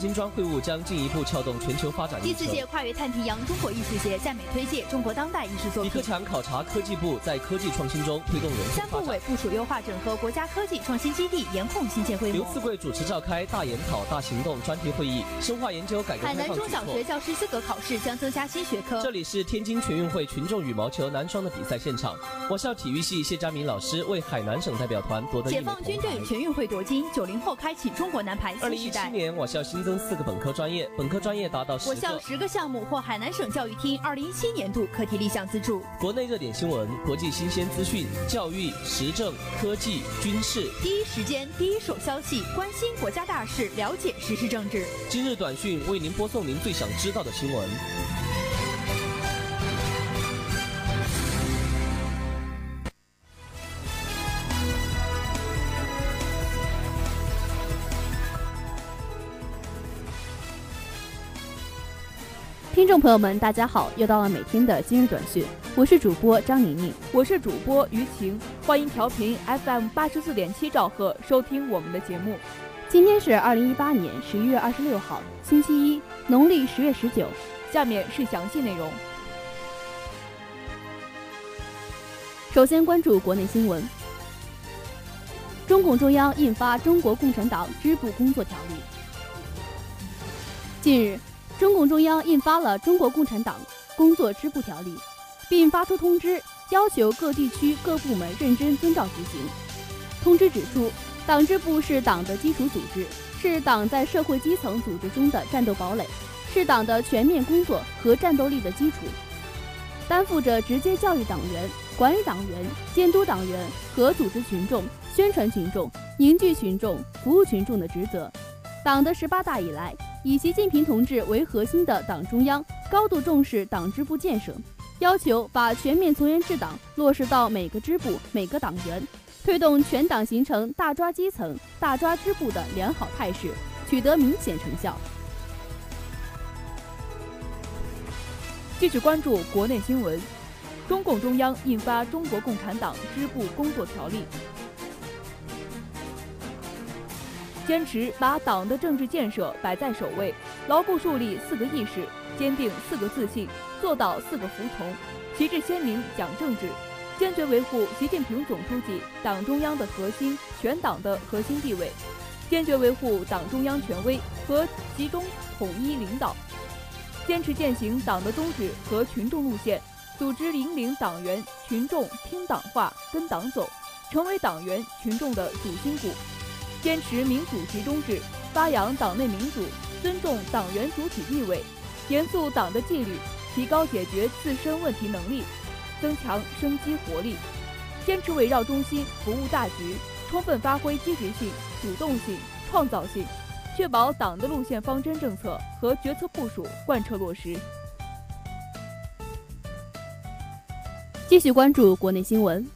金砖会晤将进一步撬动全球发展第四届跨越太平洋中国艺术节在美推介中国当代艺术作品。李克强考察科技部在科技创新中推动人三部委部署优化整合国家科技创新基地，严控新建规模。刘赐贵主持召开大研讨大行动专题会议，深化研究改革海南中小学教师资格考试将增加新学科。这里是天津全运会群众羽毛球男双的比赛现场，我校体育系谢佳明老师为海南省代表团夺得解放军队全运会夺金，九零后开启中国男排新时代。二零一七年，我校新增四个本科专业，本科专业达到十我校十个项目获海南省教育厅二零一七年度课题立项资助。国内热点新闻、国际新鲜资讯、教育、时政、科技、军事，第一时间、第一手消息，关心国家大事，了解时事政治。今日短讯为您播送您最想知道的新闻。众朋友们，大家好！又到了每天的今日短讯，我是主播张宁宁，我是主播于晴，欢迎调频 FM 八十四点七兆赫收听我们的节目。今天是二零一八年十一月二十六号，星期一，农历十月十九。下面是详细内容。首先关注国内新闻。中共中央印发《中国共产党支部工作条例》。近日。中共中央印发了《中国共产党工作支部条例》，并发出通知，要求各地区各部门认真遵照执行。通知指出，党支部是党的基础组织，是党在社会基层组织中的战斗堡垒，是党的全面工作和战斗力的基础，担负着直接教育党员、管理党员、监督党员和组织群众、宣传群众、凝聚群众、服务群众的职责。党的十八大以来。以习近平同志为核心的党中央高度重视党支部建设，要求把全面从严治党落实到每个支部、每个党员，推动全党形成大抓基层、大抓支部的良好态势，取得明显成效。继续关注国内新闻，中共中央印发《中国共产党支部工作条例》。坚持把党的政治建设摆在首位，牢固树立四个意识，坚定四个自信，做到四个服从，旗帜鲜明讲政治，坚决维护习近平总书记党中央的核心、全党的核心地位，坚决维护党中央权威和集中统一领导，坚持践行党的宗旨和群众路线，组织引领党员群众听党话、跟党走，成为党员群众的主心骨。坚持民主集中制，发扬党内民主，尊重党员主体地位，严肃党的纪律，提高解决自身问题能力，增强生机活力。坚持围绕中心服务大局，充分发挥积极性、主动性、创造性，确保党的路线方针政策和决策部署贯彻落实。继续关注国内新闻。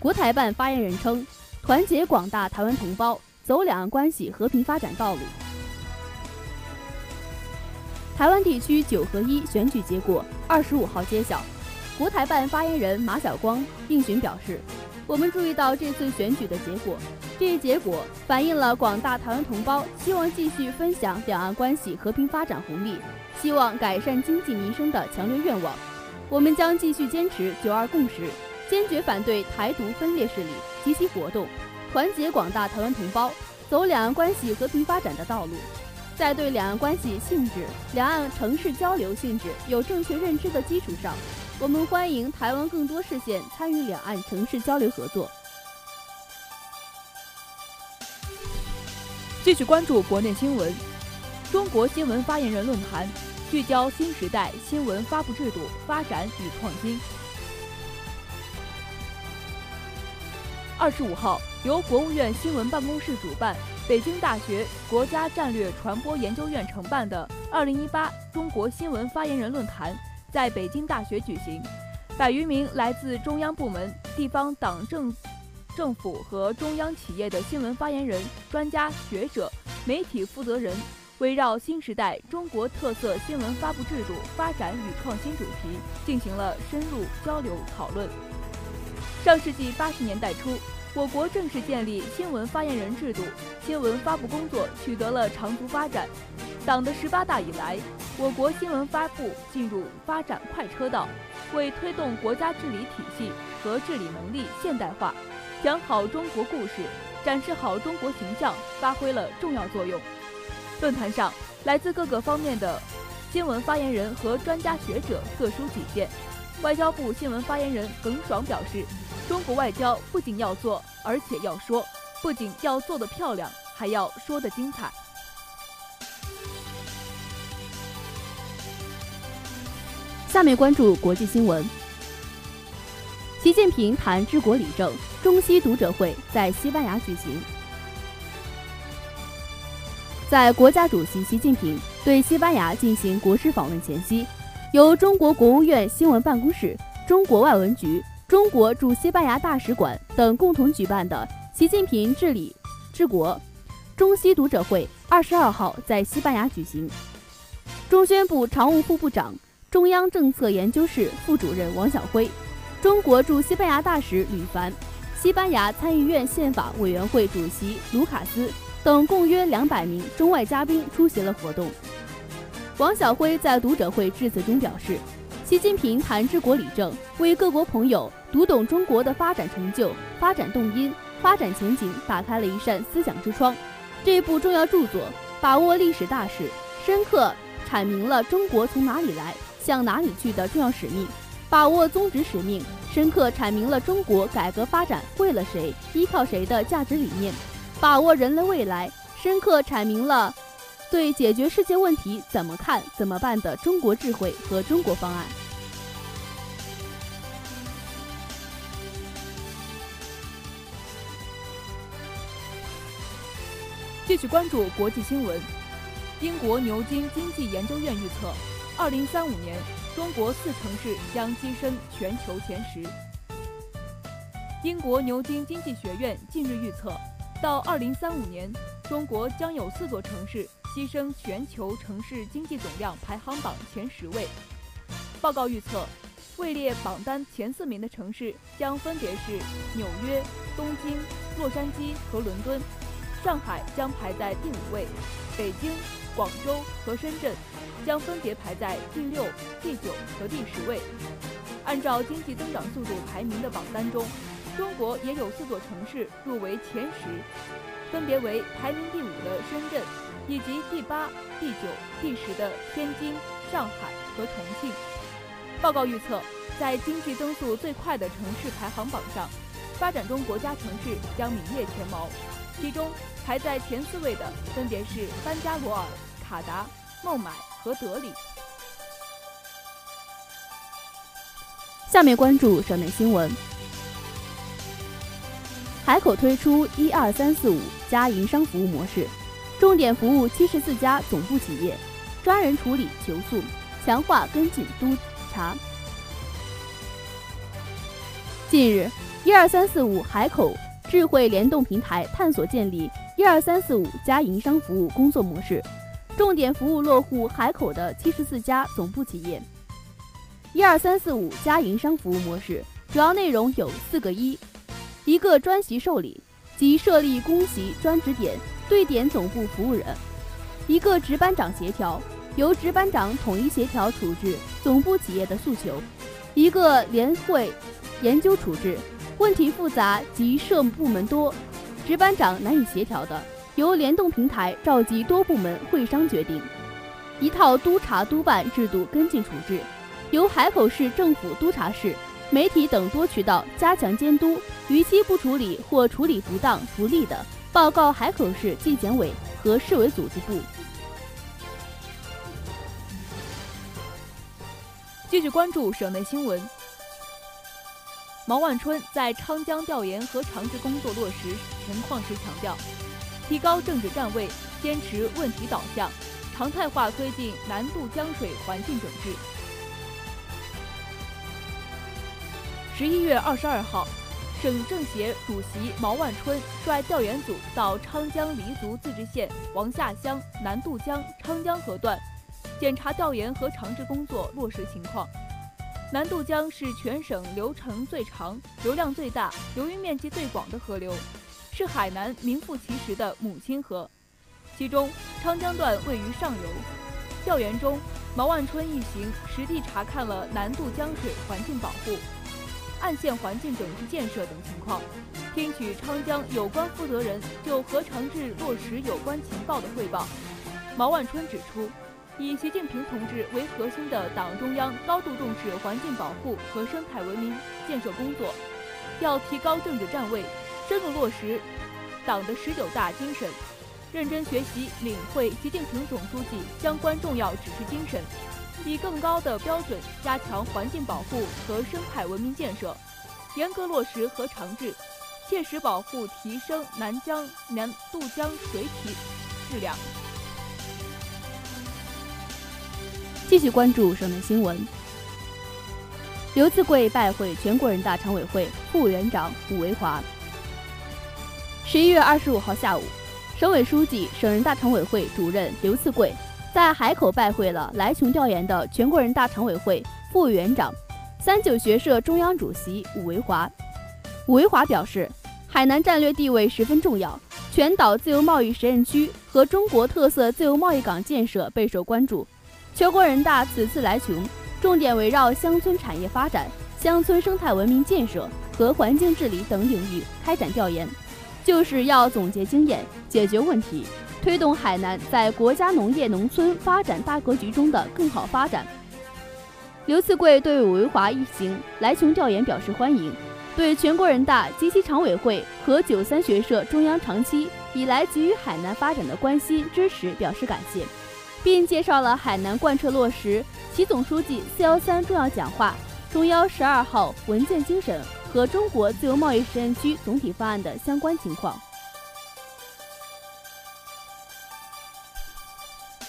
国台办发言人称。团结广大台湾同胞，走两岸关系和平发展道路。台湾地区九合一选举结果二十五号揭晓，国台办发言人马晓光应询表示：“我们注意到这次选举的结果，这一结果反映了广大台湾同胞希望继续分享两岸关系和平发展红利，希望改善经济民生的强烈愿望。我们将继续坚持九二共识。”坚决反对台独分裂势力及其活动，团结广大台湾同胞，走两岸关系和平发展的道路。在对两岸关系性质、两岸城市交流性质有正确认知的基础上，我们欢迎台湾更多市县参与两岸城市交流合作。继续关注国内新闻，中国新闻发言人论坛聚焦新时代新闻发布制度发展与创新。二十五号，由国务院新闻办公室主办、北京大学国家战略传播研究院承办的二零一八中国新闻发言人论坛在北京大学举行。百余名来自中央部门、地方党政政府和中央企业的新闻发言人、专家学者、媒体负责人，围绕新时代中国特色新闻发布制度发展与创新主题，进行了深入交流讨论。上世纪八十年代初，我国正式建立新闻发言人制度，新闻发布工作取得了长足发展。党的十八大以来，我国新闻发布进入发展快车道，为推动国家治理体系和治理能力现代化，讲好中国故事，展示好中国形象发挥了重要作用。论坛上，来自各个方面的新闻发言人和专家学者各抒己见。外交部新闻发言人耿爽表示。中国外交不仅要做，而且要说；不仅要做得漂亮，还要说得精彩。下面关注国际新闻。习近平谈治国理政，中西读者会在西班牙举行。在国家主席习近平对西班牙进行国事访问前夕，由中国国务院新闻办公室、中国外文局。中国驻西班牙大使馆等共同举办的习近平治理治国中西读者会二十二号在西班牙举行。中宣部常务副部长、中央政策研究室副主任王晓辉，中国驻西班牙大使吕凡，西班牙参议院宪法委员会主席卢卡斯等共约两百名中外嘉宾出席了活动。王晓辉在读者会致辞中表示。习近平谈治国理政，为各国朋友读懂中国的发展成就、发展动因、发展前景打开了一扇思想之窗。这部重要著作把握历史大势，深刻阐明了中国从哪里来、向哪里去的重要使命；把握宗旨使命，深刻阐明了中国改革发展为了谁、依靠谁的价值理念；把握人类未来，深刻阐明了对解决世界问题怎么看、怎么办的中国智慧和中国方案。继续关注国际新闻。英国牛津经济研究院预测，二零三五年中国四城市将跻身全球前十。英国牛津经济学院近日预测，到二零三五年，中国将有四座城市跻身全球城市经济总量排行榜前十位。报告预测，位列榜单前四名的城市将分别是纽约、东京、洛杉矶和伦敦。上海将排在第五位，北京、广州和深圳将分别排在第六、第九和第十位。按照经济增长速度排名的榜单中，中国也有四座城市入围前十，分别为排名第五的深圳，以及第八、第九、第十的天津、上海和重庆。报告预测，在经济增速最快的城市排行榜上，发展中国家城市将名列前茅。其中排在前四位的分别是班加罗尔、卡达、孟买和德里。下面关注省内新闻。海口推出“一二三四五”加营商服务模式，重点服务七十四家总部企业，专人处理求诉，强化跟进督查。近日，“一二三四五”海口。智慧联动平台探索建立“一二三四五”加营商服务工作模式，重点服务落户海口的七十四家总部企业。“一二三四五”加营商服务模式主要内容有四个一：一个专席受理，即设立公席专职点，对点总部服务人；一个值班长协调，由值班长统一协调处置总部企业的诉求；一个联会研究处置。问题复杂及涉部门多，值班长难以协调的，由联动平台召集多部门会商决定。一套督查督办制度跟进处置，由海口市政府督查室、媒体等多渠道加强监督，逾期不处理或处理不当不利的，报告海口市纪检委和市委组织部。继续关注省内新闻。毛万春在昌江调研和长治工作落实情况时强调，提高政治站位，坚持问题导向，常态化推进南渡江水环境整治。十一月二十二号，省政协主席毛万春率调研组到昌江黎族自治县王下乡南渡江昌江河段，检查调研和长治工作落实情况。南渡江是全省流程最长、流量最大、流域面积最广的河流，是海南名副其实的母亲河。其中，长江段位于上游。调研中，毛万春一行实地查看了南渡江水环境保护、岸线环境整治建设等情况，听取昌江有关负责人就河长制落实有关情报的汇报。毛万春指出，以习近平同志为核心的党中央高度重视环境保护和生态文明建设工作，要提高政治站位，深入落实党的十九大精神。认真学习、领会习近平总书记相关重要指示精神，以更高的标准加强环境保护和生态文明建设，严格落实河长治，切实保护提升南江南渡江水体质量。继续关注省内新闻。刘赐贵拜会全国人大常委会副委员长武维华。十一月二十五号下午。省委书记、省人大常委会主任刘赐贵在海口拜会了来琼调研的全国人大常委会副委员长、三九学社中央主席武维华。武维华表示，海南战略地位十分重要，全岛自由贸易实验区和中国特色自由贸易港建设备受关注。全国人大此次来琼，重点围绕乡村产业发展、乡村生态文明建设和环境治理等领域开展调研。就是要总结经验，解决问题，推动海南在国家农业农村发展大格局中的更好发展。刘赐贵对武维华一行来琼调研表示欢迎，对全国人大及其常委会和九三学社中央长期以来给予海南发展的关心支持表示感谢，并介绍了海南贯彻落实习总书记“四幺三”重要讲话、中央十二号文件精神。和中国自由贸易实验区总体方案的相关情况。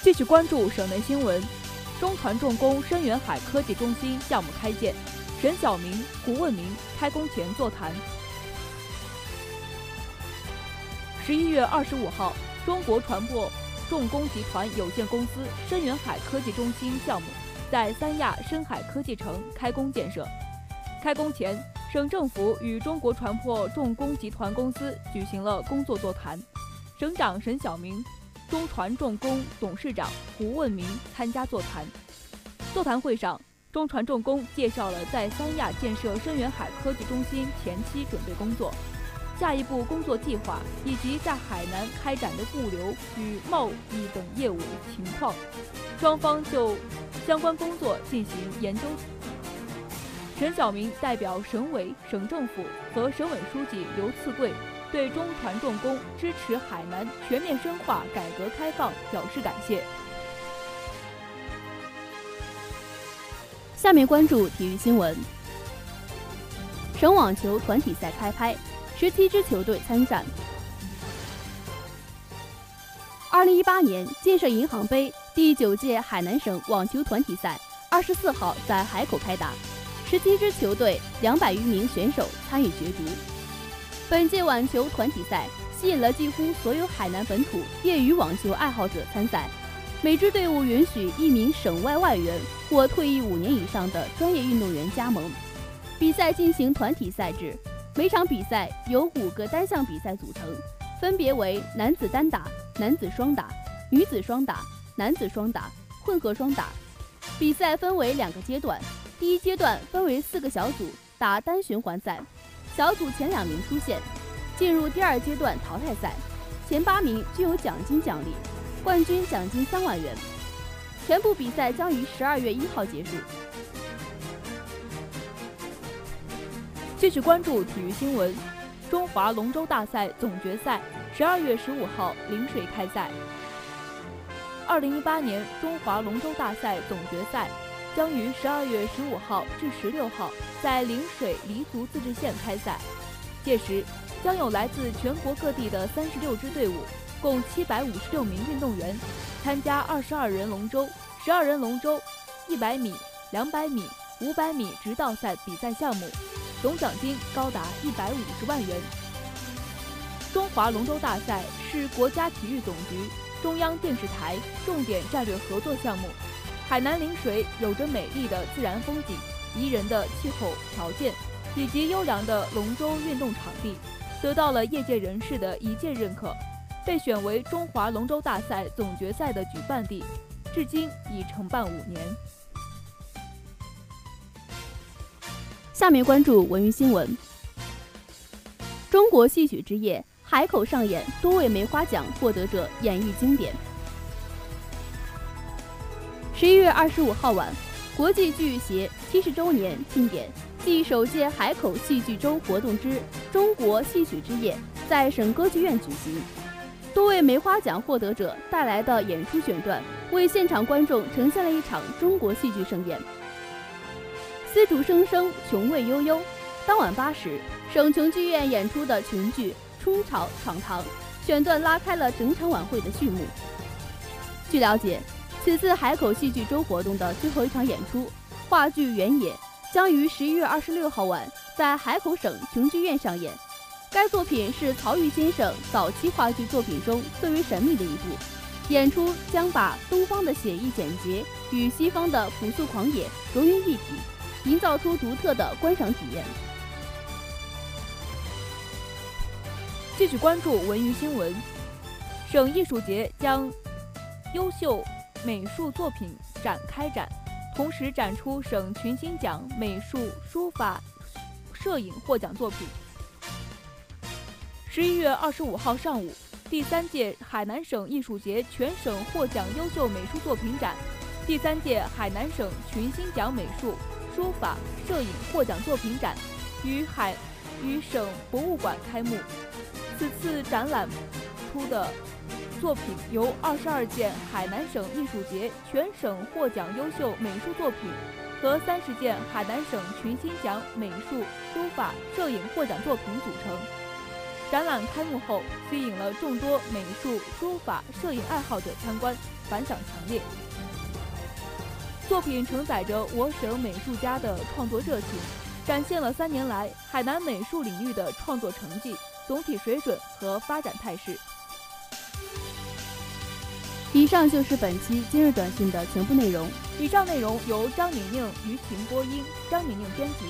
继续关注省内新闻，中船重工深远海科技中心项目开建，沈晓明、胡问明开工前座谈。十一月二十五号，中国船舶重工集团有限公司深远海科技中心项目在三亚深海科技城开工建设。开工前。省政府与中国船舶重工集团公司举行了工作座谈，省长沈晓明、中船重工董事长胡问明参加座谈。座谈会上，中船重工介绍了在三亚建设深远海科技中心前期准备工作、下一步工作计划以及在海南开展的物流与贸易等业务情况，双方就相关工作进行研究。陈晓明代表省委、省政府和省委书记刘赐贵，对中船重工支持海南全面深化改革开放表示感谢。下面关注体育新闻。省网球团体赛开拍，十七支球队参赛。二零一八年建设银行杯第九届海南省网球团体赛二十四号在海口开打。十七支球队，两百余名选手参与角逐。本届网球团体赛吸引了几乎所有海南本土业余网球爱好者参赛。每支队伍允许一名省外外援或退役五年以上的专业运动员加盟。比赛进行团体赛制，每场比赛由五个单项比赛组成，分别为男子单打、男子双打、女子双打、男子双打、混合双打。比赛分为两个阶段。第一阶段分为四个小组打单循环赛，小组前两名出线，进入第二阶段淘汰赛，前八名均有奖金奖励，冠军奖金三万元。全部比赛将于十二月一号结束。继续关注体育新闻，中华龙舟大赛总决赛十二月十五号陵水开赛。二零一八年中华龙舟大赛总决赛。将于十二月十五号至十六号在陵水黎族自治县开赛，届时将有来自全国各地的三十六支队伍，共七百五十六名运动员参加二十二人龙舟、十二人龙舟、一百米、两百米、五百米直道赛比赛项目，总奖金高达一百五十万元。中华龙舟大赛是国家体育总局、中央电视台重点战略合作项目。海南陵水有着美丽的自然风景，宜人的气候条件以及优良的龙舟运动场地，得到了业界人士的一致认可，被选为中华龙舟大赛总决赛的举办地，至今已承办五年。下面关注文娱新闻。中国戏曲之夜海口上演多位梅花奖获得者演绎经典。十一月二十五号晚，国际剧协七十周年庆典暨首届海口戏剧周活动之中国戏曲之夜在省歌剧院举行。多位梅花奖获得者带来的演出选段，为现场观众呈现了一场中国戏剧盛宴。丝竹声声，琼味悠悠。当晚八时，省琼剧院演出的琼剧《冲朝闯堂》选段拉开了整场晚会的序幕。据了解，此次海口戏剧周活动的最后一场演出，话剧《原野》将于十一月二十六号晚在海口省琼剧院上演。该作品是曹禺先生早期话剧作品中最为神秘的一部，演出将把东方的写意简洁与西方的朴素狂野融于一体。营造出独特的观赏体验。继续关注文娱新闻，省艺术节将优秀美术作品展开展，同时展出省群星奖美术、书法、摄影获奖作品。十一月二十五号上午，第三届海南省艺术节全省获奖优秀美术作品展，第三届海南省群星奖美术。书法、摄影获奖作品展于海与省博物馆开幕。此次展览出的作品由二十二件海南省艺术节全省获奖优秀美术作品和三十件海南省群星奖美术、书法、摄影获奖作品组成。展览开幕后，吸引了众多美术、书法、摄影爱好者参观，反响强烈。作品承载着我省美术家的创作热情，展现了三年来海南美术领域的创作成绩、总体水准和发展态势。以上就是本期今日短信的全部内容。以上内容由张宁宁、于晴播音，张宁宁编辑。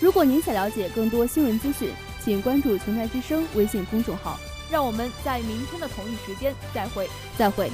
如果您想了解更多新闻资讯，请关注“琼台之声”微信公众号。让我们在明天的同一时间再会，再会。